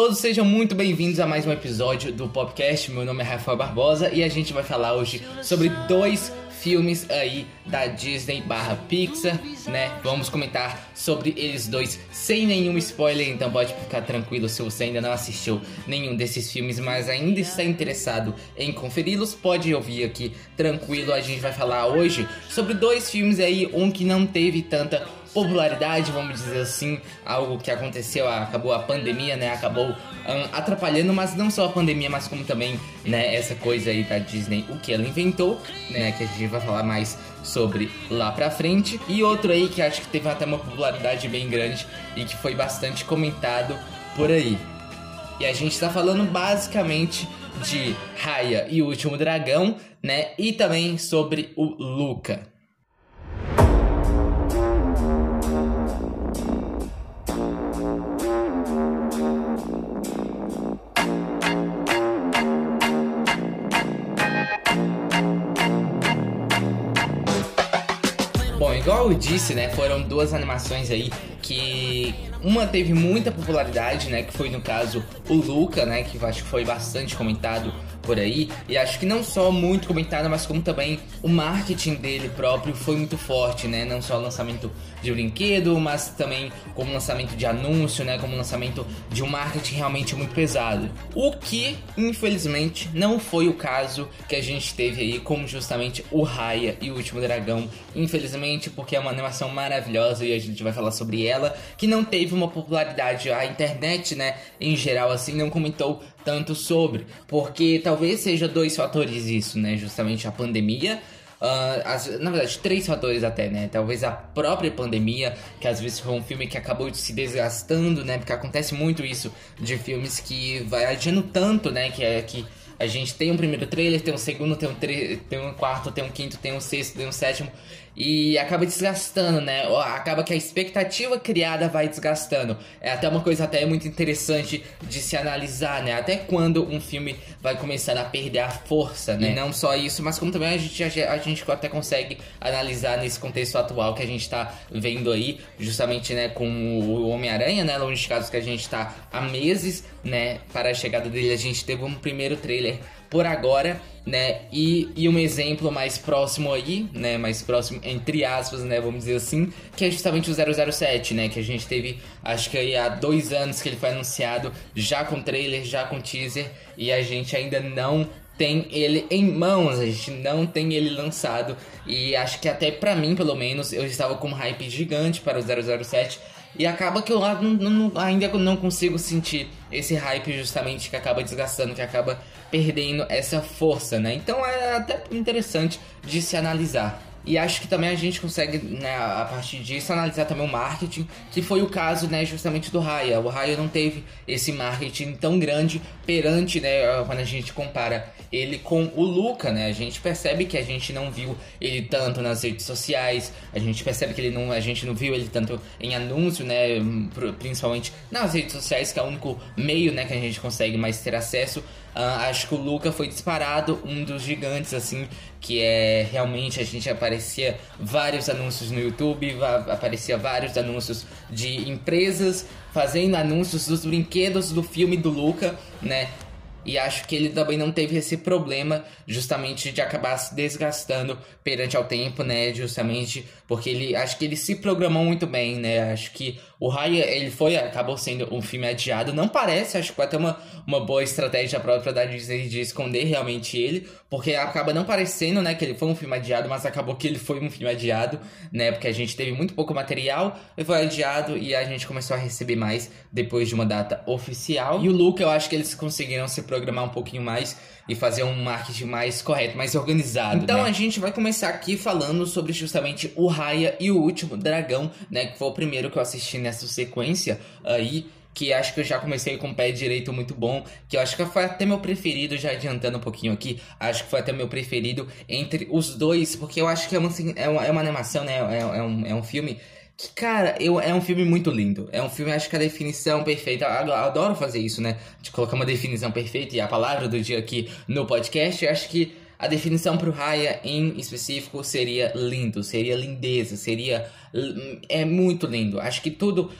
Todos, sejam muito bem-vindos a mais um episódio do podcast. Meu nome é Rafael Barbosa e a gente vai falar hoje sobre dois filmes aí da Disney barra Pixar, né? Vamos comentar sobre eles dois sem nenhum spoiler, então pode ficar tranquilo se você ainda não assistiu nenhum desses filmes, mas ainda está interessado em conferi-los, pode ouvir aqui tranquilo. A gente vai falar hoje sobre dois filmes aí, um que não teve tanta popularidade, vamos dizer assim, algo que aconteceu, acabou a pandemia, né? Acabou um, atrapalhando, mas não só a pandemia, mas como também, né, essa coisa aí da Disney, o que ela inventou, né, que a gente vai falar mais sobre lá pra frente. E outro aí que acho que teve até uma popularidade bem grande e que foi bastante comentado por aí. E a gente tá falando basicamente de Raya e o Último Dragão, né? E também sobre o Luca. Bom, igual eu disse, né, foram duas animações aí que uma teve muita popularidade, né, que foi no caso o Luca, né, que acho que foi bastante comentado por aí, e acho que não só muito comentado, mas como também o marketing dele próprio foi muito forte, né, não só o lançamento de brinquedo, mas também como lançamento de anúncio, né, como lançamento de um marketing realmente muito pesado. O que, infelizmente, não foi o caso que a gente teve aí com justamente o Raya e o Último Dragão, infelizmente, porque é uma animação maravilhosa e a gente vai falar sobre ela, que não teve uma popularidade, a internet, né, em geral assim não comentou tanto sobre, porque talvez seja dois fatores isso, né, justamente a pandemia Uh, as, na verdade, três fatores até, né? Talvez a própria pandemia, que às vezes foi um filme que acabou se desgastando, né? Porque acontece muito isso de filmes que vai adiando tanto, né? Que é que a gente tem um primeiro trailer, tem um segundo, tem um, tem um quarto, tem um quinto, tem um sexto, tem um sétimo. E acaba desgastando, né? Acaba que a expectativa criada vai desgastando. É até uma coisa até muito interessante de se analisar, né? Até quando um filme vai começando a perder a força, né? E não só isso, mas como também a gente, a, a gente até consegue analisar nesse contexto atual que a gente tá vendo aí, justamente, né, com o Homem-Aranha, né? Longe de casos que a gente tá há meses, né, para a chegada dele. A gente teve um primeiro trailer por agora, né? E, e um exemplo mais próximo aí, né? Mais próximo, entre aspas, né? Vamos dizer assim, que é justamente o 007, né? Que a gente teve, acho que aí há dois anos que ele foi anunciado, já com trailer, já com teaser, e a gente ainda não tem ele em mãos, a gente não tem ele lançado. E acho que até para mim, pelo menos, eu estava com um hype gigante para o 007 e acaba que eu não, não, ainda não consigo sentir esse hype justamente que acaba desgastando, que acaba perdendo essa força, né? Então é até interessante de se analisar. E acho que também a gente consegue, né, a partir disso, analisar também o marketing, que foi o caso, né, justamente do Raya. O Raya não teve esse marketing tão grande perante, né, quando a gente compara ele com o Luca, né? A gente percebe que a gente não viu ele tanto nas redes sociais, a gente percebe que ele não, a gente não viu ele tanto em anúncio, né, principalmente nas redes sociais, que é o único meio, né, que a gente consegue mais ter acesso. Uh, acho que o Luca foi disparado um dos gigantes, assim, que é realmente a gente aparecia vários anúncios no YouTube, aparecia vários anúncios de empresas fazendo anúncios dos brinquedos do filme do Luca, né? E acho que ele também não teve esse problema justamente de acabar se desgastando perante ao tempo, né? Justamente porque ele acho que ele se programou muito bem, né? Acho que o Raya, ele foi, acabou sendo um filme adiado. Não parece, acho que até uma, uma boa estratégia própria da Disney de esconder realmente ele, porque acaba não parecendo, né, que ele foi um filme adiado, mas acabou que ele foi um filme adiado, né? Porque a gente teve muito pouco material, ele foi adiado e a gente começou a receber mais depois de uma data oficial. E o Luke, eu acho que eles conseguiram se programar um pouquinho mais e fazer um marketing mais correto, mais organizado. Então né? a gente vai começar aqui falando sobre justamente o Raya e o Último Dragão, né? Que foi o primeiro que eu assisti nessa sequência aí que acho que eu já comecei com o pé direito muito bom, que eu acho que foi até meu preferido, já adiantando um pouquinho aqui, acho que foi até meu preferido entre os dois, porque eu acho que é uma, assim, é uma, é uma animação, né, é, é, um, é um filme cara, eu, é um filme muito lindo. É um filme, acho que a definição perfeita. Eu adoro fazer isso, né? De colocar uma definição perfeita e a palavra do dia aqui no podcast. Eu acho que a definição pro Raya em específico seria lindo, seria lindeza, seria. É muito lindo. Acho que tudo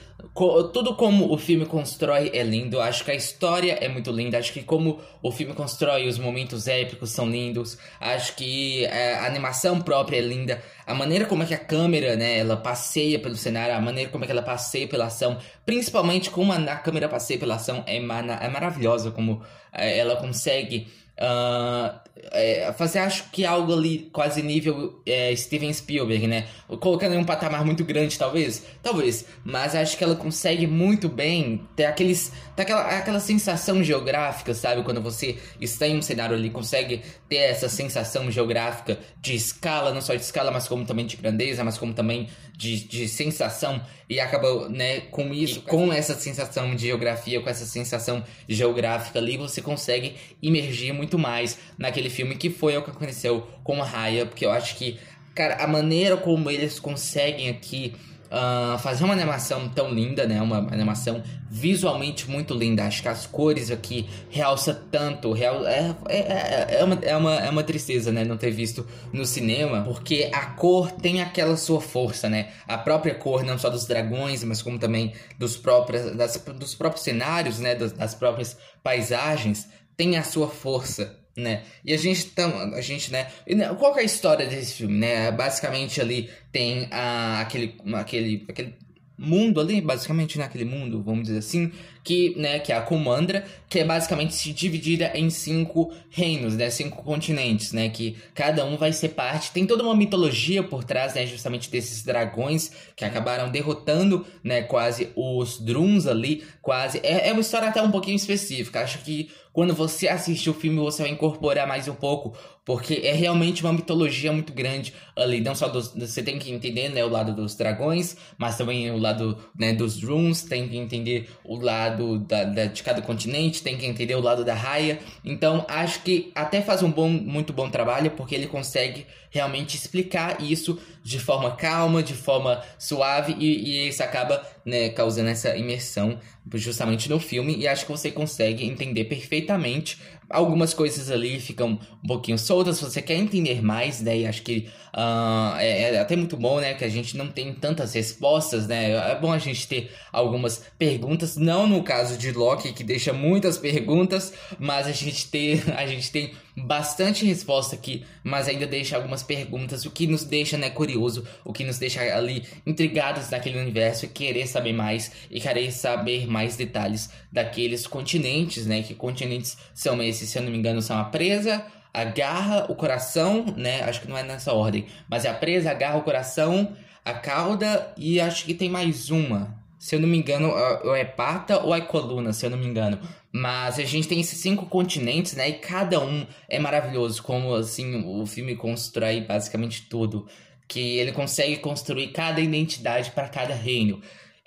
tudo como o filme constrói é lindo. Acho que a história é muito linda. Acho que como o filme constrói os momentos épicos são lindos. Acho que é, a animação própria é linda. A maneira como é que a câmera, né, ela passeia pelo cenário, a maneira como é que ela passeia pela ação, principalmente como a, câmera passeia pela ação, é, é maravilhosa como é, ela consegue Uh, é, fazer acho que algo ali quase nível é, Steven Spielberg, né? Colocando em um patamar muito grande, talvez, talvez, mas acho que ela consegue muito bem ter aqueles, ter aquela, aquela sensação geográfica, sabe? Quando você está em um cenário ali, consegue ter essa sensação geográfica de escala, não só de escala, mas como também de grandeza, mas como também de, de sensação e acaba, né, com isso, e com essa sensação de geografia, com essa sensação geográfica ali, você consegue imergir muito mais naquele filme que foi o que aconteceu com a Raya, porque eu acho que, cara, a maneira como eles conseguem aqui uh, fazer uma animação tão linda, né? Uma animação visualmente muito linda. Acho que as cores aqui realça tanto. Real, é, é, é, é, uma, é, uma, é uma tristeza, né? Não ter visto no cinema, porque a cor tem aquela sua força, né? A própria cor, não só dos dragões, mas como também dos próprios, das, dos próprios cenários, né? Das, das próprias paisagens, tem a sua força né? E a gente tam, a gente, né? Qual é a história desse filme, né? Basicamente ali tem a, aquele, aquele, aquele mundo ali, basicamente naquele mundo, vamos dizer assim, que, né, que é a Comandra, que é basicamente dividida em cinco reinos, né, cinco continentes, né, que cada um vai ser parte, tem toda uma mitologia por trás, né, justamente desses dragões que acabaram derrotando, né, quase os Druns ali, quase, é, é uma história até um pouquinho específica, acho que quando você assistir o filme você vai incorporar mais um pouco porque é realmente uma mitologia muito grande ali. Não só dos, você tem que entender né, o lado dos dragões, mas também o lado né, dos runes, tem que entender o lado da, da, de cada continente, tem que entender o lado da raia. Então acho que até faz um bom, muito bom trabalho, porque ele consegue realmente explicar isso de forma calma, de forma suave, e, e isso acaba né, causando essa imersão justamente no filme. E acho que você consegue entender perfeitamente algumas coisas ali ficam um pouquinho soltas. Se você quer entender mais, né? E acho que uh, é, é, até muito bom, né? Que a gente não tem tantas respostas, né? É bom a gente ter algumas perguntas. Não no caso de Loki, que deixa muitas perguntas, mas a gente, ter, a gente tem bastante resposta aqui, mas ainda deixa algumas perguntas, o que nos deixa né, curioso, o que nos deixa ali intrigados naquele universo e querer saber mais e querer saber mais detalhes daqueles continentes, né? Que continentes são esses, se eu não me engano, são a presa, a garra, o coração, né? Acho que não é nessa ordem, mas é a presa, a garra, o coração, a cauda e acho que tem mais uma. Se eu não me engano, ou é pata ou é coluna, se eu não me engano. Mas a gente tem esses cinco continentes, né? E cada um é maravilhoso, como assim o filme constrói basicamente tudo. Que ele consegue construir cada identidade para cada reino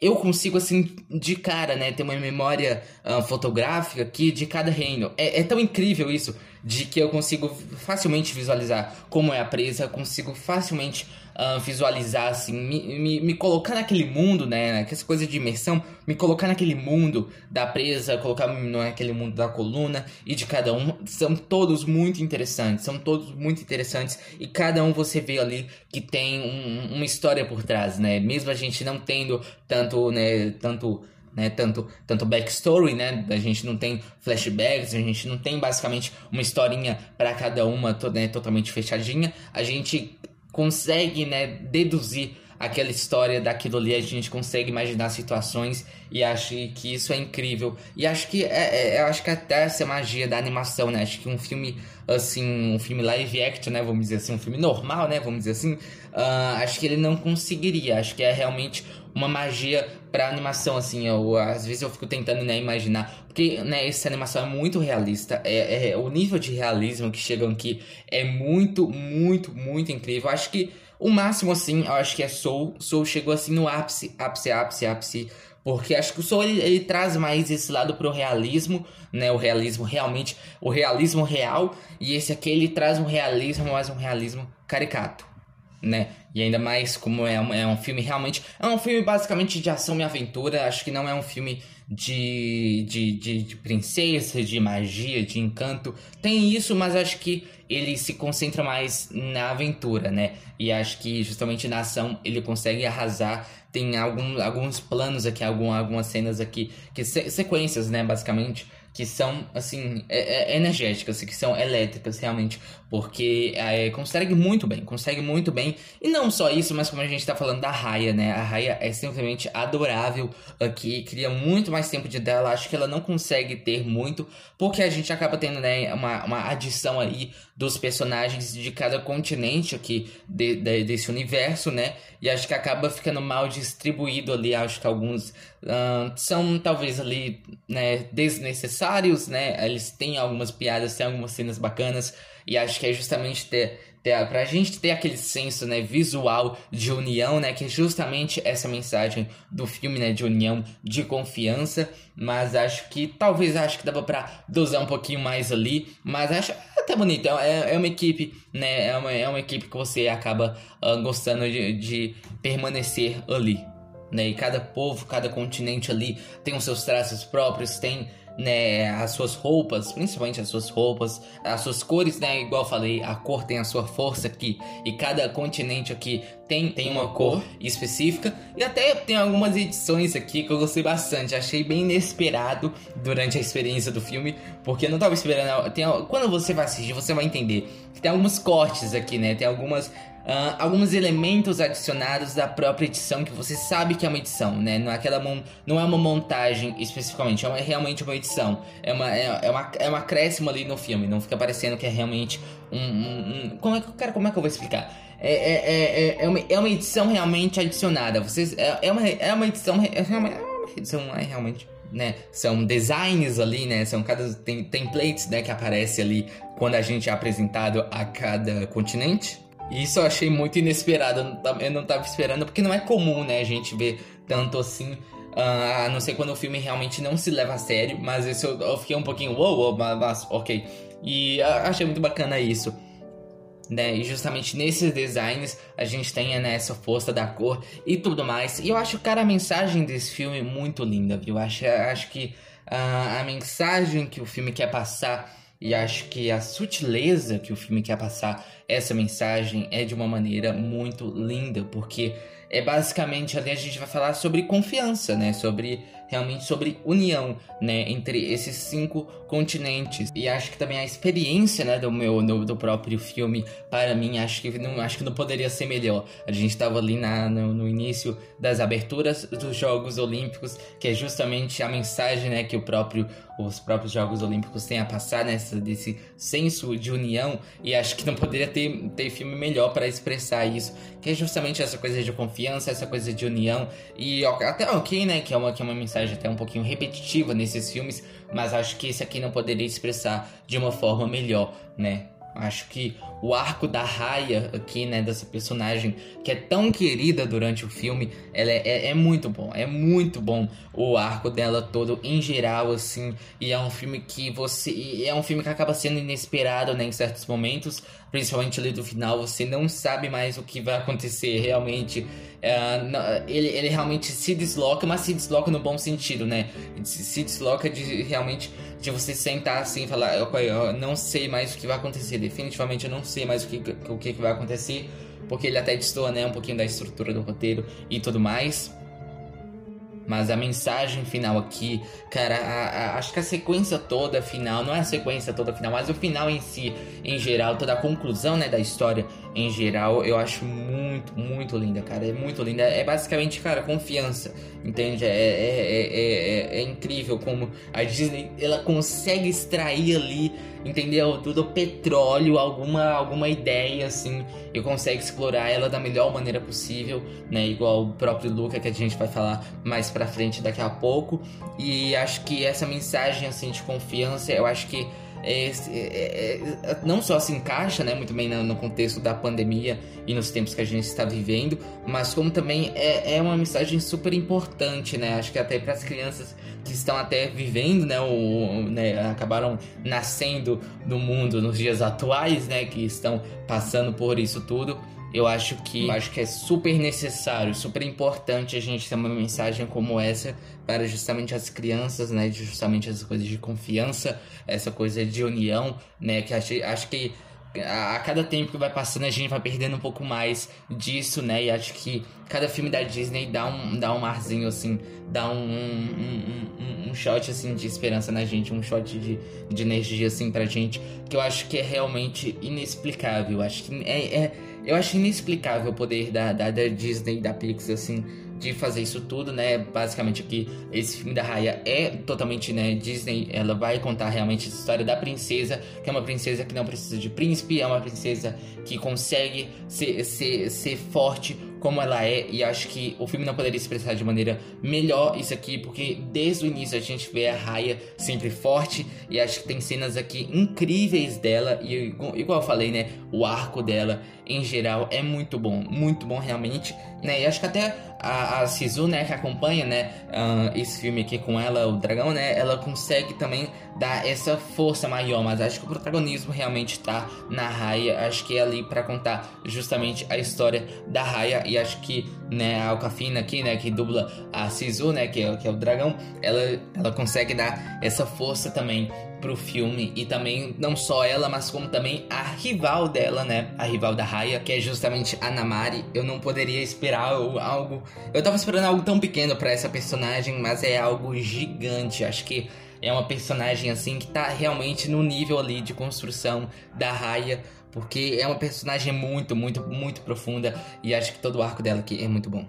eu consigo, assim, de cara, né, ter uma memória uh, fotográfica aqui de cada reino. É, é, tão incrível isso, de que eu consigo facilmente visualizar como é a presa, consigo facilmente uh, visualizar, assim, me, me, me, colocar naquele mundo, né? Essa coisa de imersão, me colocar naquele mundo da presa, colocar naquele mundo da coluna e de cada um. São todos muito interessantes, são todos muito interessantes e cada um você vê ali que tem um, uma história por trás, né? Mesmo a gente não tendo tanto, né? Tanto né, tanto, tanto backstory, né, a gente não tem flashbacks, a gente não tem basicamente uma historinha para cada uma né, totalmente fechadinha, a gente consegue, né, deduzir aquela história daquilo ali, a gente consegue imaginar situações e acho que isso é incrível. E acho que é, é acho que até essa magia da animação, né? Acho que um filme assim, um filme live action, né, vamos dizer assim, um filme normal, né, vamos dizer assim, uh, acho que ele não conseguiria. Acho que é realmente uma magia pra animação, assim, eu, às vezes eu fico tentando, né, imaginar, porque, né, essa animação é muito realista, é, é, o nível de realismo que chegam aqui é muito, muito, muito incrível, acho que o máximo, assim, eu acho que é Soul, Soul chegou, assim, no ápice, ápice, ápice, ápice, porque acho que o Soul, ele, ele traz mais esse lado pro realismo, né, o realismo realmente, o realismo real, e esse aqui ele traz um realismo, mas um realismo caricato né? E ainda mais como é um, é um filme realmente. É um filme basicamente de ação e aventura. Acho que não é um filme de, de, de, de princesa, de magia, de encanto. Tem isso, mas acho que ele se concentra mais na aventura, né? E acho que justamente na ação ele consegue arrasar. Tem algum, alguns planos aqui, algum, algumas cenas aqui, que sequências, né, basicamente, que são, assim, é, é, energéticas, que são elétricas, realmente. Porque é, consegue muito bem, consegue muito bem. E não só isso, mas como a gente tá falando da Raya, né? A Raya é simplesmente adorável aqui, cria muito mais tempo de dela. Acho que ela não consegue ter muito, porque a gente acaba tendo, né, uma, uma adição aí dos personagens de cada continente aqui de, de, desse universo, né? E acho que acaba ficando mal distribuído ali. Acho que alguns são talvez ali, né, desnecessários, né? Eles têm algumas piadas, têm algumas cenas bacanas. E acho que é justamente ter, ter pra gente ter aquele senso, né, visual de união, né, que é justamente essa mensagem do filme, né, de união, de confiança, mas acho que talvez acho que dava para dosar um pouquinho mais ali, mas acho até bonito, é, é uma equipe, né, é uma, é uma equipe que você acaba uh, gostando de, de permanecer ali, né, e cada povo, cada continente ali tem os seus traços próprios, tem né, as suas roupas, principalmente as suas roupas, as suas cores, né, igual eu falei, a cor tem a sua força aqui. E cada continente aqui tem, tem uma cor. específica. E até tem algumas edições aqui que eu gostei bastante, achei bem inesperado durante a experiência do filme, porque eu não tava esperando, tem, quando você vai assistir, você vai entender que tem alguns cortes aqui, né, tem algumas Uh, alguns elementos adicionados da própria edição que você sabe que é uma edição, né? Não é, aquela não é uma montagem especificamente, é, uma, é realmente uma edição. É uma, é, é, uma, é um acréscimo ali no filme, não fica parecendo que é realmente um. um, um como, é, cara, como é que eu vou explicar? É, é, é, é, é, uma, é uma edição realmente adicionada. Vocês, é, é, uma, é uma edição. É uma, é uma edição é realmente. Né? São designs ali, né? São cada tem templates, né, que aparece ali quando a gente é apresentado a cada continente. Isso eu achei muito inesperado, eu não tava esperando, porque não é comum, né, a gente ver tanto assim, uh, a não ser quando o filme realmente não se leva a sério, mas eu, eu fiquei um pouquinho, uou, wow, wow, mas ok. E uh, achei muito bacana isso. Né? E justamente nesses designs a gente tem né, essa força da cor e tudo mais. E eu acho, cara, a mensagem desse filme muito linda, viu? Acho, acho que uh, a mensagem que o filme quer passar e acho que a sutileza que o filme quer passar essa mensagem é de uma maneira muito linda, porque é basicamente ali a gente vai falar sobre confiança, né? Sobre realmente sobre união, né, entre esses cinco continentes. E acho que também a experiência, né, do meu do, do próprio filme para mim acho que não acho que não poderia ser melhor. A gente estava ali na, no, no, início das aberturas dos Jogos Olímpicos, que é justamente a mensagem, né, que o próprio os próprios Jogos Olímpicos têm a passar nessa desse senso de união e acho que não poderia ter, ter filme melhor para expressar isso, que é justamente essa coisa de confiança, essa coisa de união e até ok, né, que é uma que é uma mensagem até um pouquinho repetitiva nesses filmes, mas acho que esse aqui não poderia expressar de uma forma melhor, né? Acho que o arco da Raya aqui, né, dessa personagem que é tão querida durante o filme, ela é, é, é, muito bom, é muito bom o arco dela todo em geral, assim, e é um filme que você, é um filme que acaba sendo inesperado, né, em certos momentos, principalmente ali do final, você não sabe mais o que vai acontecer realmente, é, ele, ele realmente se desloca, mas se desloca no bom sentido, né, se, desloca de realmente de você sentar assim e falar, eu não sei mais o que vai acontecer, definitivamente eu não sei mais o que, o que vai acontecer, porque ele até destoa né, um pouquinho da estrutura do roteiro e tudo mais. Mas a mensagem final aqui, cara, a, a, acho que a sequência toda final, não é a sequência toda final, mas o final em si, em geral, toda a conclusão, né, da história em geral, eu acho muito, muito linda, cara. É muito linda. É basicamente, cara, confiança, entende? É, é, é, é, incrível como a Disney, ela consegue extrair ali, entendeu? Tudo petróleo, alguma, alguma ideia, assim, e consegue explorar ela da melhor maneira possível, né? Igual o próprio Luca, que a gente vai falar mais pra frente daqui a pouco. E acho que essa mensagem assim de confiança, eu acho que é, é, é, não só se encaixa né, muito bem no, no, contexto da pandemia e nos tempos que a gente está vivendo, mas como também é, é uma mensagem super importante, né? Acho que até para as crianças que estão até vivendo, né, o, né, acabaram nascendo no mundo nos dias atuais, né, que estão passando por isso tudo eu acho que acho que é super necessário, super importante a gente ter uma mensagem como essa para justamente as crianças, né? Justamente essa coisa de confiança, essa coisa de união, né? Que acho, acho que a, cada tempo que vai passando a gente vai perdendo um pouco mais disso, né? E acho que cada filme da Disney dá um, dá um arzinho assim, dá um, um, um, um shot assim de esperança na gente, um shot de, de energia assim pra gente, que eu acho que é realmente inexplicável. Eu acho que é, é eu acho inexplicável o poder da, da, da Disney da Pixar, assim, de fazer isso tudo, né? Basicamente aqui, esse filme da Raya é totalmente, né, Disney, ela vai contar realmente a história da princesa, que é uma princesa que não precisa de príncipe, é uma princesa que consegue ser, ser, ser forte como ela é, e acho que o filme não poderia expressar de maneira melhor isso aqui, porque desde o início a gente vê a Raya sempre forte, e acho que tem cenas aqui incríveis dela, e igual eu falei, né, o arco dela em geral é muito bom, muito bom realmente, né, e acho que até a, a Sisu, né, que acompanha, né, uh, esse filme aqui com ela, o dragão, né, ela consegue também dar essa força maior, mas acho que o protagonismo realmente tá na Raya, acho que é ali para contar justamente a história da Raya. E acho que, né, a Alcafina aqui, né, que dubla a Sisu, né, que é, que é o dragão, ela, ela consegue dar essa força também pro filme e também não só ela, mas como também a rival dela, né? A rival da Raya, que é justamente a Namari. Eu não poderia esperar algo. Eu tava esperando algo tão pequeno para essa personagem, mas é algo gigante. Acho que é uma personagem assim que tá realmente no nível ali de construção da Raya, porque é uma personagem muito, muito, muito profunda e acho que todo o arco dela aqui é muito bom.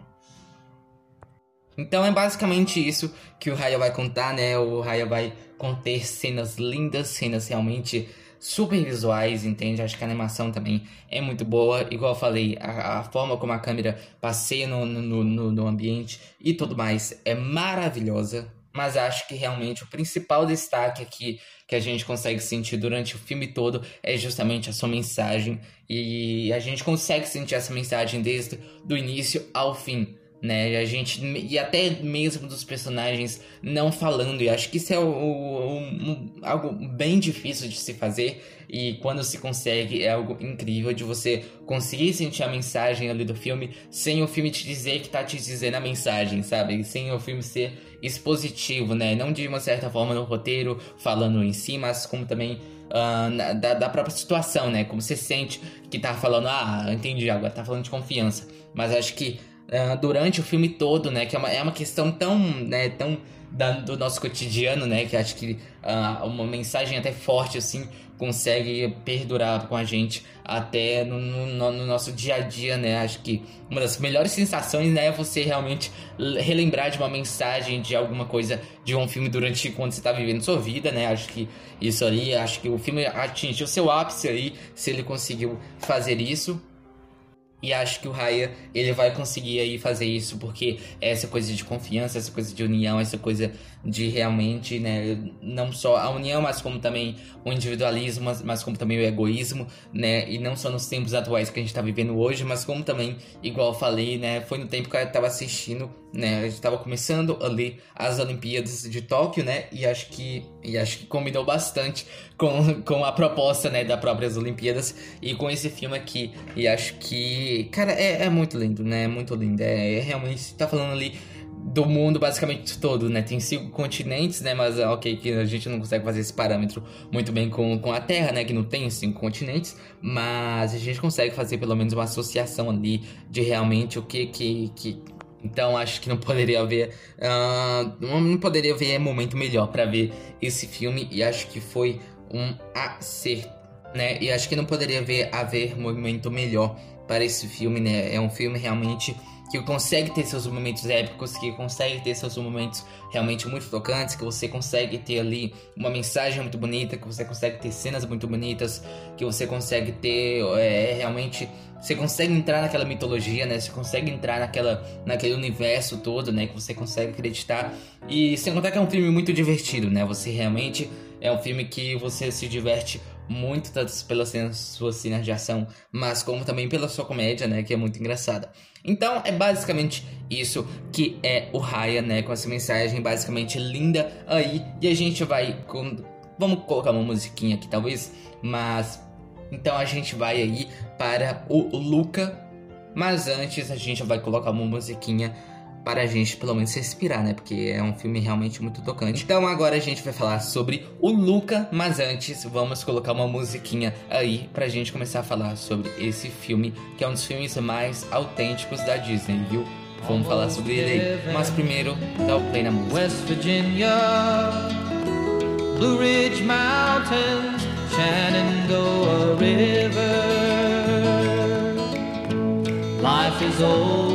Então é basicamente isso que o Raya vai contar, né? O Raya vai conter cenas lindas, cenas realmente super visuais, entende? Acho que a animação também é muito boa. Igual eu falei, a, a forma como a câmera passeia no, no, no, no ambiente e tudo mais é maravilhosa mas acho que realmente o principal destaque aqui que a gente consegue sentir durante o filme todo é justamente a sua mensagem e a gente consegue sentir essa mensagem desde do início ao fim né? A gente e até mesmo dos personagens não falando. E acho que isso é o, o, um, algo bem difícil de se fazer e quando se consegue é algo incrível de você conseguir sentir a mensagem ali do filme sem o filme te dizer que tá te dizendo a mensagem, sabe? Sem o filme ser expositivo, né? Não de uma certa forma no roteiro falando em si, mas como também Uh, da, da, própria situação, né? Como você sente que tá falando, ah, entendi, agora tá falando de confiança. Mas acho que uh, durante o filme todo, né? Que é uma, é uma questão tão, né, tão da, do nosso cotidiano, né? Que acho que uh, uma mensagem até forte, assim, consegue perdurar com a gente até no, no, no, nosso dia a dia, né? Acho que uma das melhores sensações, né, é você realmente relembrar de uma mensagem, de alguma coisa, de um filme durante quando você está vivendo sua vida, né? Acho que isso ali, acho que o filme atingiu seu ápice aí, se ele conseguiu fazer isso. E acho que o Raya, ele vai conseguir aí fazer isso, porque essa coisa de confiança, essa coisa de união, essa coisa de realmente, né, não só a união, mas como também o individualismo, mas, como também o egoísmo, né, e não só nos tempos atuais que a gente tá vivendo hoje, mas como também, igual eu falei, né, foi no tempo que eu tava assistindo, né, a gente tava começando ali as Olimpíadas de Tóquio, né, e acho que, e acho que combinou bastante com, com a proposta, né, das próprias Olimpíadas e com esse filme aqui, e acho que, cara, é, é muito lindo, né, é muito lindo, é, é realmente, tá falando ali do mundo basicamente todo, né? Tem cinco continentes, né? Mas ok, que a gente não consegue fazer esse parâmetro muito bem com, com a Terra, né? Que não tem cinco continentes, mas a gente consegue fazer pelo menos uma associação ali de realmente o que que, que... então acho que não poderia haver uh, não poderia haver momento melhor para ver esse filme e acho que foi um acerto, né? E acho que não poderia haver haver momento melhor para esse filme, né? É um filme realmente que consegue ter seus momentos épicos, que consegue ter seus momentos realmente muito tocantes, que você consegue ter ali uma mensagem muito bonita, que você consegue ter cenas muito bonitas, que você consegue ter é, realmente você consegue entrar naquela mitologia, né? Você consegue entrar naquela, naquele universo todo, né? Que você consegue acreditar. E sem contar que é um filme muito divertido, né? Você realmente é um filme que você se diverte muito, tanto pelas cenas, suas cenas de ação, mas como também pela sua comédia, né? Que é muito engraçada. Então é basicamente isso que é o Raya, né? Com essa mensagem basicamente linda aí. E a gente vai. Com... Vamos colocar uma musiquinha aqui, talvez. Mas. Então a gente vai aí para o Luca. Mas antes a gente vai colocar uma musiquinha para a gente pelo menos respirar, né? Porque é um filme realmente muito tocante. Então agora a gente vai falar sobre o Luca, mas antes vamos colocar uma musiquinha aí pra gente começar a falar sobre esse filme, que é um dos filmes mais autênticos da Disney, viu? Vamos falar sobre ele aí. Mas primeiro, dá o play na música. West Virginia, Blue Ridge Mountains, Shenandoah River. Life is old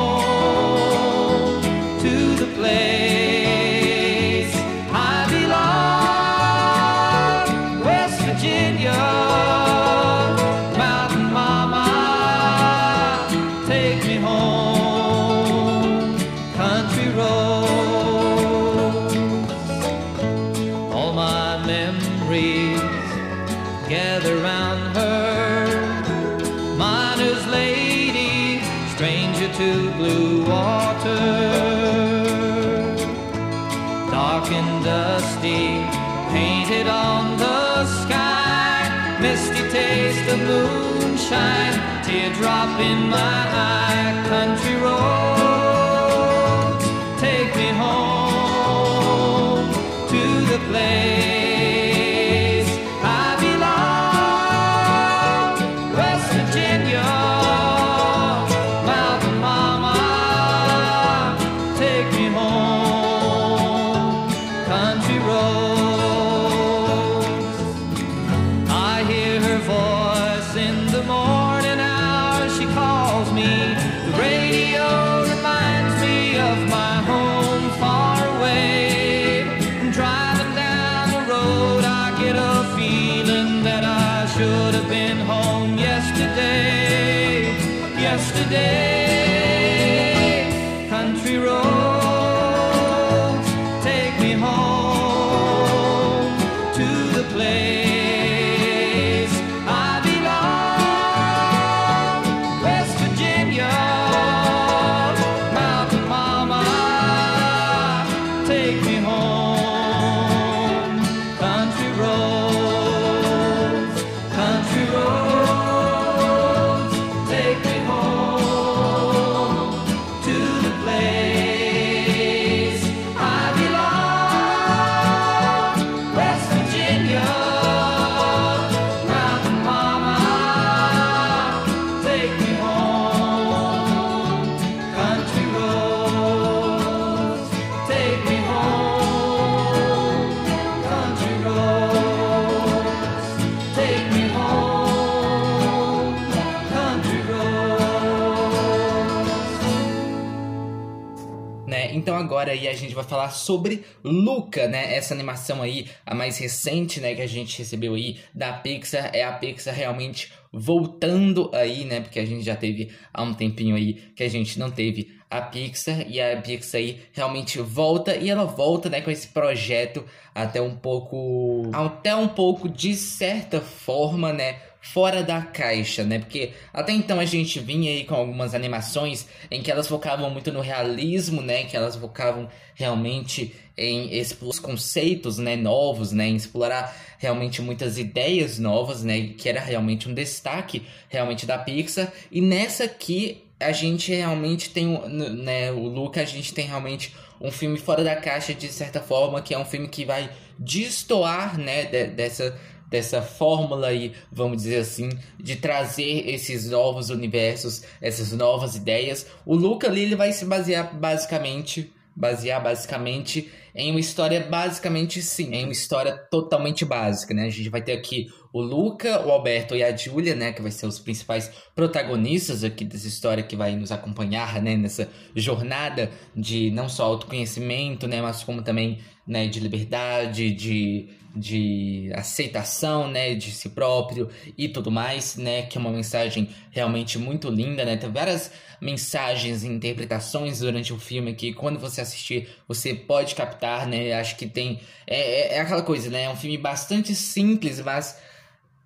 in my eye. Country agora aí a gente vai falar sobre Luca, né? Essa animação aí, a mais recente, né, que a gente recebeu aí da Pixar, é a Pixar realmente voltando aí, né? Porque a gente já teve há um tempinho aí que a gente não teve a Pixar e a Pixar aí realmente volta e ela volta, né, com esse projeto até um pouco até um pouco de certa forma, né, fora da caixa, né? Porque até então a gente vinha aí com algumas animações em que elas focavam muito no realismo, né? Que elas focavam realmente em explorar os conceitos, né, novos, né, em explorar realmente muitas ideias novas, né, que era realmente um destaque realmente da Pixar. E nessa aqui a gente realmente tem, né, o Luca, a gente tem realmente um filme fora da caixa de certa forma, que é um filme que vai destoar, né, de- dessa dessa fórmula aí, vamos dizer assim, de trazer esses novos universos, essas novas ideias. O Luca ali ele vai se basear basicamente, basear basicamente em uma história basicamente sim, em uma história totalmente básica, né? A gente vai ter aqui o Luca, o Alberto e a Julia, né, que vai ser os principais protagonistas aqui dessa história que vai nos acompanhar, né, nessa jornada de não só autoconhecimento, né, mas como também, né, de liberdade, de de aceitação, né, de si próprio e tudo mais, né, que é uma mensagem realmente muito linda, né, tem várias mensagens e interpretações durante o filme que quando você assistir você pode captar, né, acho que tem, é, é, é aquela coisa, né, é um filme bastante simples, mas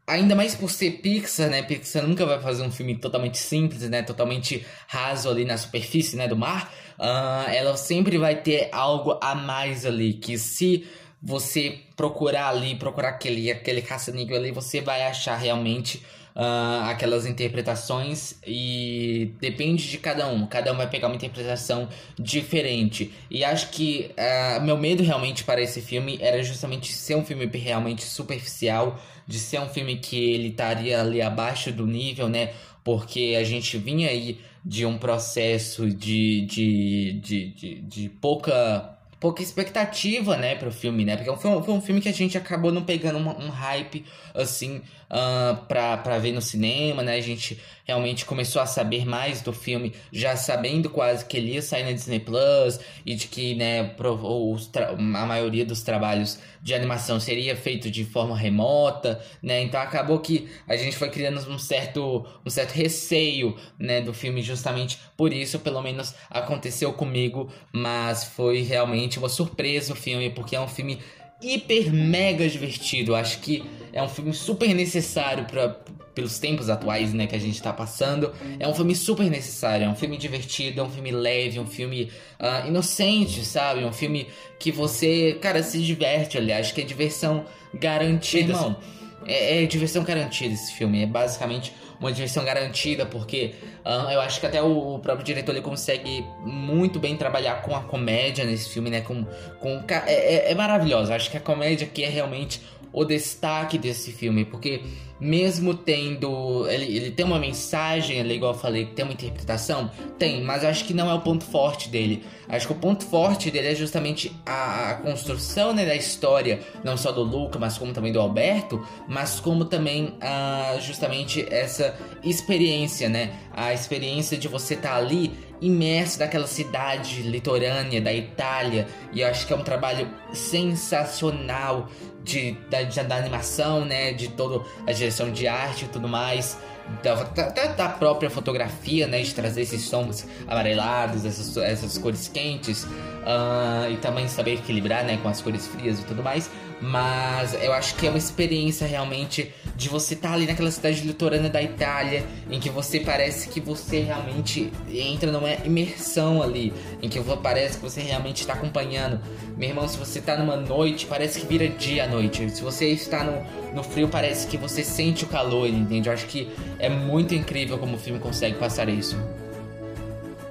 ainda mais por ser Pixar, né? Pixar nunca vai fazer um filme totalmente simples, né? Totalmente raso ali na superfície, né? Do mar. Uh, ela sempre vai ter algo a mais ali que se você procurar ali, procurar aquele, aquele caça-níquel ali, você vai achar realmente uh, aquelas interpretações e depende de cada um. Cada um vai pegar uma interpretação diferente. E acho que uh, meu medo realmente para esse filme era justamente ser um filme realmente superficial, de ser um filme que ele estaria ali abaixo do nível, né? Porque a gente vinha aí de um processo de, de, de, de, de pouca pouca expectativa, né, pro filme, né? Porque foi um, foi um filme que a gente acabou não pegando um, hype, assim, uh, pra, pra ver no cinema, né? A gente realmente começou a saber mais do filme, já sabendo quase que ele ia sair na Disney Plus e de que, né, os a maioria dos trabalhos de animação seria feito de forma remota, né? Então acabou que a gente foi criando um certo, um certo receio, né, do filme justamente por isso, pelo menos aconteceu comigo, mas foi realmente uma surpresa o filme, porque é um filme hiper mega divertido. Acho que é um filme super necessário para pelos tempos atuais, né, que a gente tá passando. É um filme super necessário, é um filme divertido, é um filme leve, um filme uh, inocente, sabe? Um filme que você, cara, se diverte, aliás, que é diversão garantida. Irmão, é, é diversão garantida esse filme, é basicamente uma diversão garantida, porque uh, eu acho que até o, próprio diretor ele consegue muito bem trabalhar com a comédia nesse filme, né? Com, com, é, é, é maravilhoso. Eu acho que a comédia aqui é realmente o destaque desse filme, porque mesmo tendo. Ele, ele tem uma mensagem, ele, igual eu falei, tem uma interpretação? Tem, mas acho que não é o ponto forte dele. Acho que o ponto forte dele é justamente a, a construção né, da história, não só do Luca, mas como também do Alberto, mas como também uh, justamente essa experiência, né? A experiência de você estar tá ali imerso naquela cidade litorânea da Itália. E eu acho que é um trabalho sensacional de, da, da animação, né? De toda a direção de arte e tudo mais. Até da, da, própria fotografia, né? De trazer esses tons amarelados, essas, essas cores quentes. Uh, e também saber equilibrar, né? Com as cores frias e tudo mais. Mas eu acho que é uma experiência realmente de você estar tá ali naquela cidade litorânea da Itália, em que você parece que você realmente entra numa imersão ali, em que parece que você realmente está acompanhando. Meu irmão, se você está numa noite, parece que vira dia à noite. Se você está no, no frio, parece que você sente o calor, entende? Eu acho que é muito incrível como o filme consegue passar isso.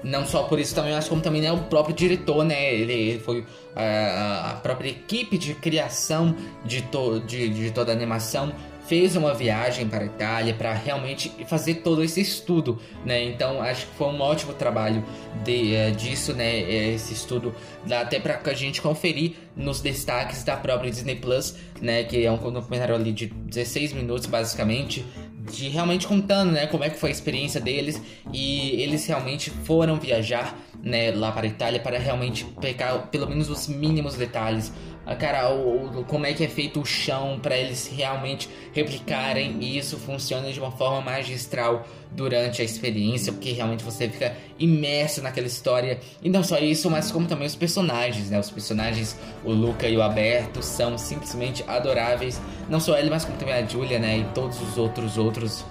Não só por isso também, mas como também né, o próprio diretor, né? Ele, foi a, a própria equipe de criação de, to, de, de toda a animação fez uma viagem para a Itália para realmente fazer todo esse estudo, né? Então acho que foi um ótimo trabalho de, uh, disso, né? Esse estudo dá até para a gente conferir nos destaques da própria Disney Plus, né? Que é um documentário ali de 16 minutos basicamente de realmente contando, né, como é que foi a experiência deles e eles realmente foram viajar, né, lá para a Itália para realmente pegar pelo menos os mínimos detalhes a cara, o, o, como é que é feito o chão para eles realmente replicarem e isso funciona de uma forma magistral durante a experiência, porque realmente você fica imerso naquela história. E não só isso, mas como também os personagens, né? Os personagens, o Luca e o Alberto, são simplesmente adoráveis. Não só ele, mas como também a Julia, né? E todos os outros outros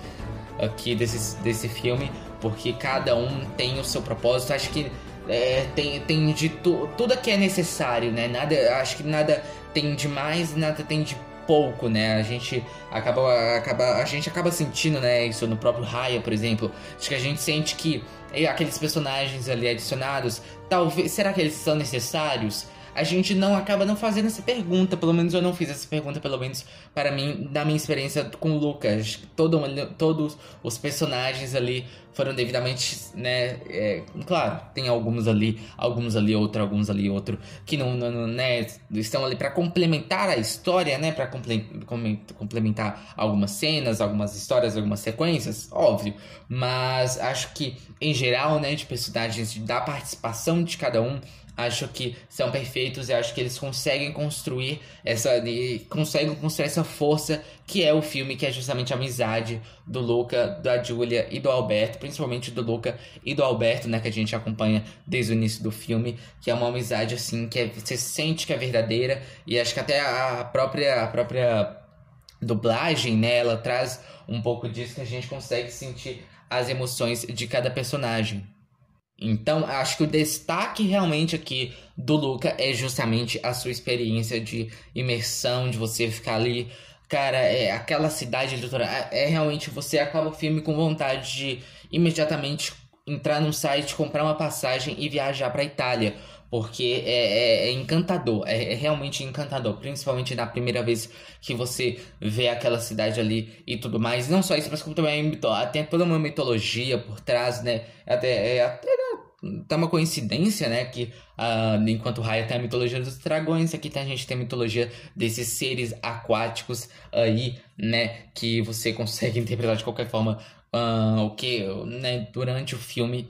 aqui desse, desse filme, porque cada um tem o seu propósito. Acho que é, tem, tem de tu, tudo que é necessário, né? Nada, acho que nada tem de mais, nada tem de pouco, né? A gente acaba, acaba, a gente acaba sentindo, né? Isso no próprio Raya, por exemplo. Acho que a gente sente que aqueles personagens ali adicionados, talvez, será que eles são necessários? A gente não acaba não fazendo essa pergunta. Pelo menos eu não fiz essa pergunta, pelo menos para mim, da minha experiência com o Lucas. Todo, todos os personagens ali foram devidamente, né? É, claro, tem alguns ali, alguns ali outro, alguns ali outro, que não, não né, estão ali para complementar a história, né? Para complementar algumas cenas, algumas histórias, algumas sequências, óbvio. Mas acho que em geral, né, de personagens, da participação de cada um acho que são perfeitos e acho que eles conseguem construir essa conseguem construir essa força que é o filme que é justamente a amizade do Luca, da Julia e do Alberto, principalmente do Luca e do Alberto, né, que a gente acompanha desde o início do filme, que é uma amizade assim que é, você sente que é verdadeira e acho que até a própria a própria dublagem, né, traz um pouco disso que a gente consegue sentir as emoções de cada personagem. Então, acho que o destaque realmente aqui do Luca é justamente a sua experiência de imersão, de você ficar ali. Cara, é aquela cidade litoral. É, é realmente você acaba o filme com vontade de imediatamente entrar num site, comprar uma passagem e viajar para Itália porque é, é, é encantador, é, é, realmente encantador, principalmente na primeira vez que você vê aquela cidade ali e tudo mais. Não só isso, mas como também tem toda uma mitologia por trás, né? Até, é, até tá uma coincidência, né? Que uh, enquanto Raya tem a mitologia dos dragões, aqui a gente tem a mitologia desses seres aquáticos aí, né? Que você consegue interpretar de qualquer forma uh, o que, né? Durante o filme,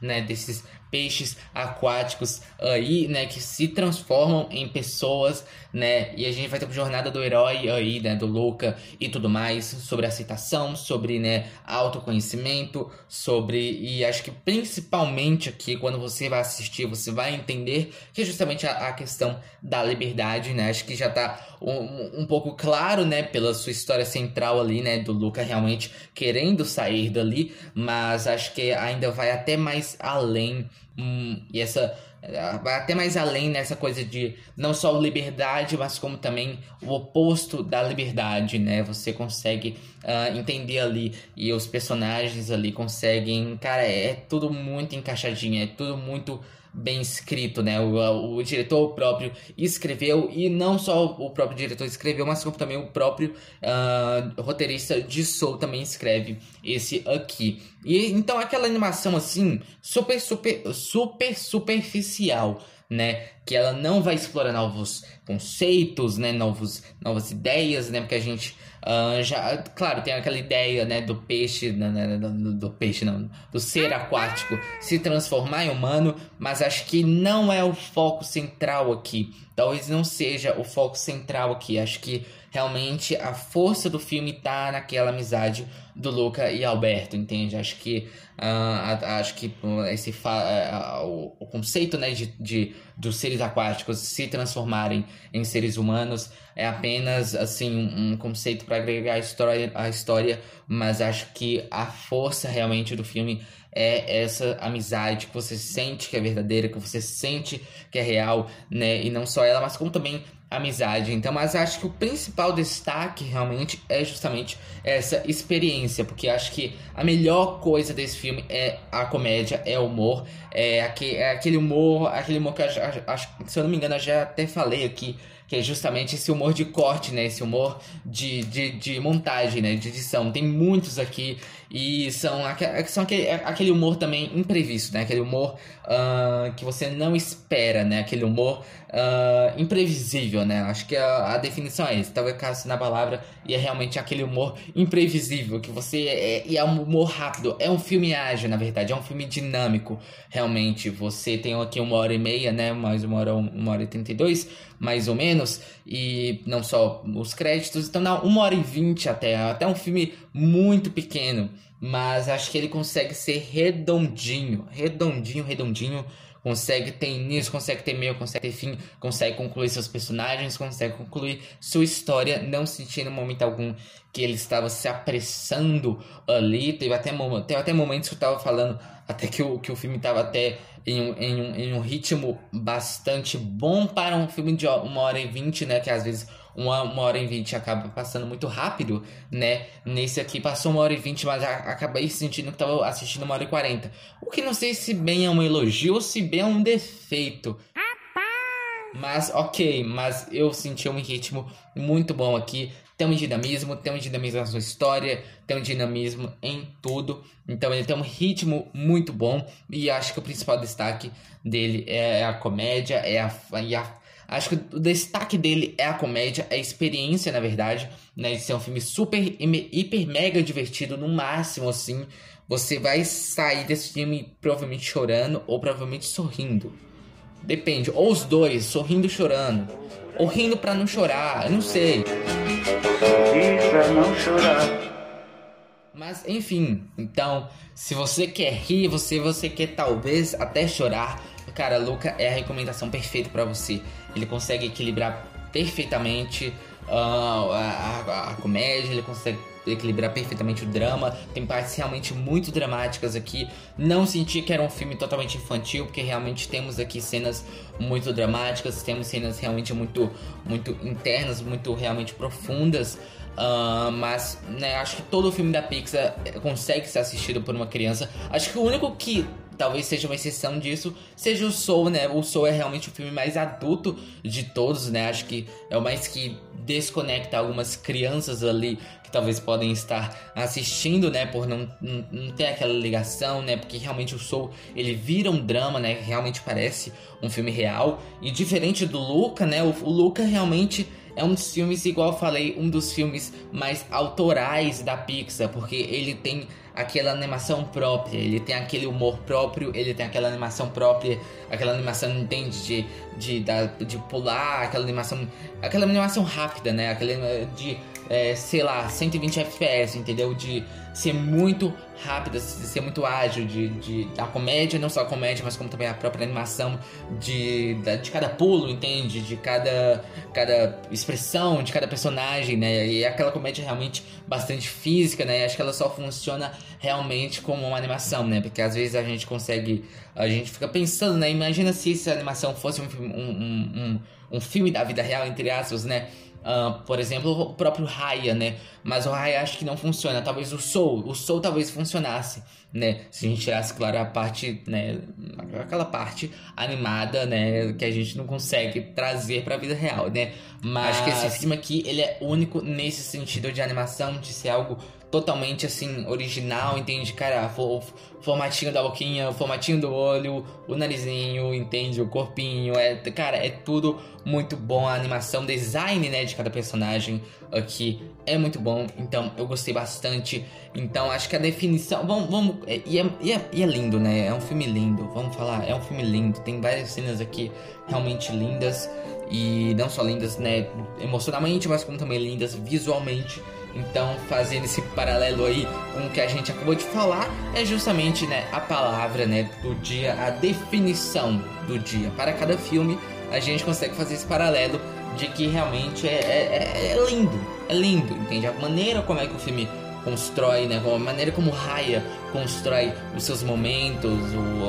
né? Desses peixes aquáticos aí, né, que se transformam em pessoas, né? E a gente vai ter uma jornada do herói aí, né, do Luca e tudo mais, sobre aceitação, sobre, né, autoconhecimento, sobre e acho que principalmente aqui quando você vai assistir, você vai entender que é justamente a, a questão da liberdade, né? Acho que já tá um, um pouco claro, né, pela sua história central ali, né, do Luca realmente querendo sair dali, mas acho que ainda vai até mais além Hum, e essa vai até mais além nessa coisa de não só liberdade, mas como também o oposto da liberdade, né? Você consegue uh, entender ali e os personagens ali conseguem, cara, é tudo muito encaixadinho, é tudo muito bem escrito, né? O, o diretor próprio escreveu, e não só o próprio diretor escreveu, mas como também o próprio uh, roteirista de Soul também escreve esse aqui. E então aquela animação assim, super, super, super superficial né? Que ela não vai explorar novos conceitos, né? Novos, novas ideias, né? Porque a gente uh, já, claro, tem aquela ideia, né? Do peixe, né, né, do, do peixe não, do ser aquático se transformar em humano, mas acho que não é o foco central aqui. Talvez não seja o foco central aqui. Acho que realmente a força do filme tá naquela amizade do Luca e Alberto, entende? Acho que uh, acho que esse uh, o, o, conceito né, de, de dos seres aquáticos se transformarem em seres humanos é apenas assim um, um conceito para agregar a história, a história, mas acho que a força realmente do filme é essa amizade que você sente que é verdadeira, que você sente que é real, né? E não só ela, mas como também amizade. Então, mas acho que o principal destaque realmente é justamente essa experiência, porque acho que a melhor coisa desse filme é a comédia, é o humor, é, aquele, é aquele humor, aquele humor que acho, se eu não me engano, eu já até falei aqui que é justamente esse humor de corte, né? Esse humor de, de, de montagem, né? De edição. Tem muitos aqui e são, são aquele, aquele humor também imprevisto, né? Aquele humor uh, que você não espera, né? Aquele humor uh, imprevisível, né? Acho que a, a definição é essa. Talvez caso na palavra e é realmente aquele humor imprevisível que você é, e é um humor rápido. É um filme ágil, na verdade. É um filme dinâmico, realmente. Você tem aqui uma hora e meia, né? Mais uma hora, uma hora e trinta e dois, mais ou menos. E não só os créditos. Então, não, uma hora e vinte até. Até um filme muito pequeno. Mas acho que ele consegue ser redondinho. Redondinho, redondinho consegue ter início, consegue ter meio, consegue ter fim, consegue concluir seus personagens, consegue concluir sua história, não sentindo momento algum que ele estava se apressando ali. Teve até, teve até momentos que eu estava falando até que o, que o filme estava até em um, em, um, em um ritmo bastante bom para um filme de uma hora e vinte, né? Que às vezes uma, uma hora e vinte acaba passando muito rápido, né? Nesse aqui passou uma hora e vinte, mas acabei sentindo que estava assistindo uma hora e quarenta. O que não sei se bem é um elogio ou se bem é um defeito. Mas ok, mas eu senti um ritmo muito bom aqui. Tem um dinamismo, tem um dinamismo na sua história, tem um dinamismo em tudo. Então ele tem um ritmo muito bom. E acho que o principal destaque dele é a comédia, é a, e a Acho que o destaque dele é a comédia, é a experiência, na verdade, né? De ser um filme super, hiper, mega divertido, no máximo, assim. Você vai sair desse filme provavelmente chorando ou provavelmente sorrindo. Depende, ou os dois, sorrindo e chorando. Ou rindo para não chorar, eu não sei. Pra não chorar. Mas enfim, então, se você quer rir, você você quer talvez até chorar, cara, Luca é a recomendação perfeita para você. Ele consegue equilibrar perfeitamente uh, a, a, a comédia, ele consegue equilibrar perfeitamente o drama. Tem partes realmente muito dramáticas aqui. Não senti que era um filme totalmente infantil, porque realmente temos aqui cenas muito dramáticas, temos cenas realmente muito, muito internas, muito realmente profundas. Uh, mas né, acho que todo filme da Pixar consegue ser assistido por uma criança. Acho que o único que talvez seja uma exceção disso, seja o Soul, né? O Soul é realmente o filme mais adulto de todos, né? Acho que é o mais que desconecta algumas crianças ali talvez podem estar assistindo, né? Por não, não, não ter aquela ligação, né? Porque realmente o Soul, ele vira um drama, né? Realmente parece um filme real. E diferente do Luca, né? O, o Luca realmente é um dos filmes, igual eu falei, um dos filmes mais autorais da Pixar, porque ele tem aquela animação própria, ele tem aquele humor próprio, ele tem aquela animação própria, aquela animação, entende, de, de, de, de pular, aquela animação, aquela animação rápida, né, aquela de, é, sei lá, 120 FPS, entendeu, de ser muito rápida, ser muito ágil, de, de a comédia, não só a comédia, mas como também a própria animação de, de cada pulo, entende? De cada, cada expressão, de cada personagem, né? E aquela comédia realmente bastante física, né? Acho que ela só funciona realmente como uma animação, né? Porque às vezes a gente consegue, a gente fica pensando, né? Imagina se essa animação fosse um, um, um, um filme da vida real, entre aspas, né? Uh, por exemplo, o próprio Raya, né? Mas o Raya acho que não funciona. Talvez o Soul, o Soul talvez funcionasse, né? Se a gente tirasse, claro, a parte, né? Aquela parte animada, né? Que a gente não consegue trazer para a vida real, né? Mas acho que esse filme aqui, ele é único nesse sentido de animação, de ser algo totalmente assim, original, entende? Cara, o formatinho da boquinha, o formatinho do olho, o narizinho, entende? O corpinho, é, cara, é tudo muito bom. A animação, design, né, de cada personagem aqui é muito bom. Então, eu gostei bastante. Então, acho que a definição. Vamos. vamos é, e, é, e, é, e é lindo, né? É um filme lindo. Vamos falar, é um filme lindo. Tem várias cenas aqui realmente lindas. E não só lindas, né, emocionalmente, mas como também lindas visualmente. Então, fazendo esse paralelo aí com o que a gente acabou de falar, é justamente né, a palavra né, do dia, a definição do dia. Para cada filme, a gente consegue fazer esse paralelo de que realmente é, é, é, é lindo, é lindo, entende? A maneira como é que o filme constrói, né? A maneira como Raya constrói os seus momentos,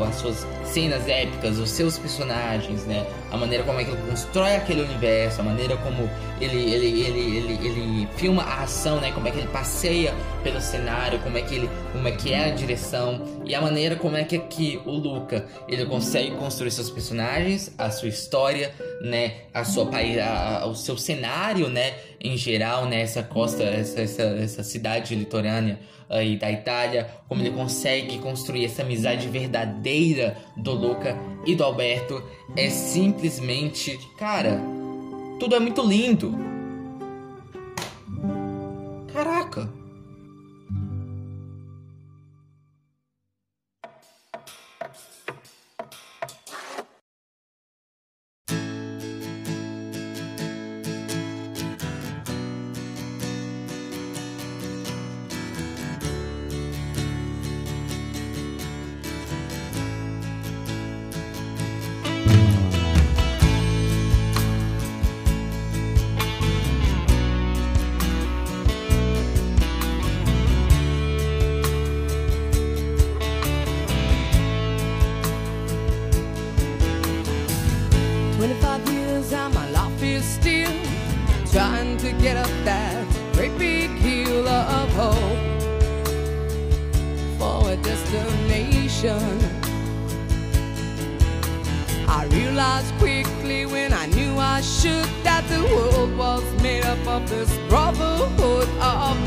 as suas cenas épicas, os seus personagens, né? A maneira como é que ele constrói aquele universo, a maneira como ele, ele, ele, ele, ele filma a ação, né? Como é que ele passeia pelo cenário, como é que ele, como é que é a direção e a maneira como é que aqui o Luca ele consegue construir seus personagens, a sua história, né? A sua a, o seu cenário, né? Em geral, né? Essa costa, essa, essa, essa cidade litorânea aí da Itália, como ele consegue construir essa amizade verdadeira do Luca e do Alberto, é simplesmente, cara, tudo é muito lindo. Caraca. brotherhood of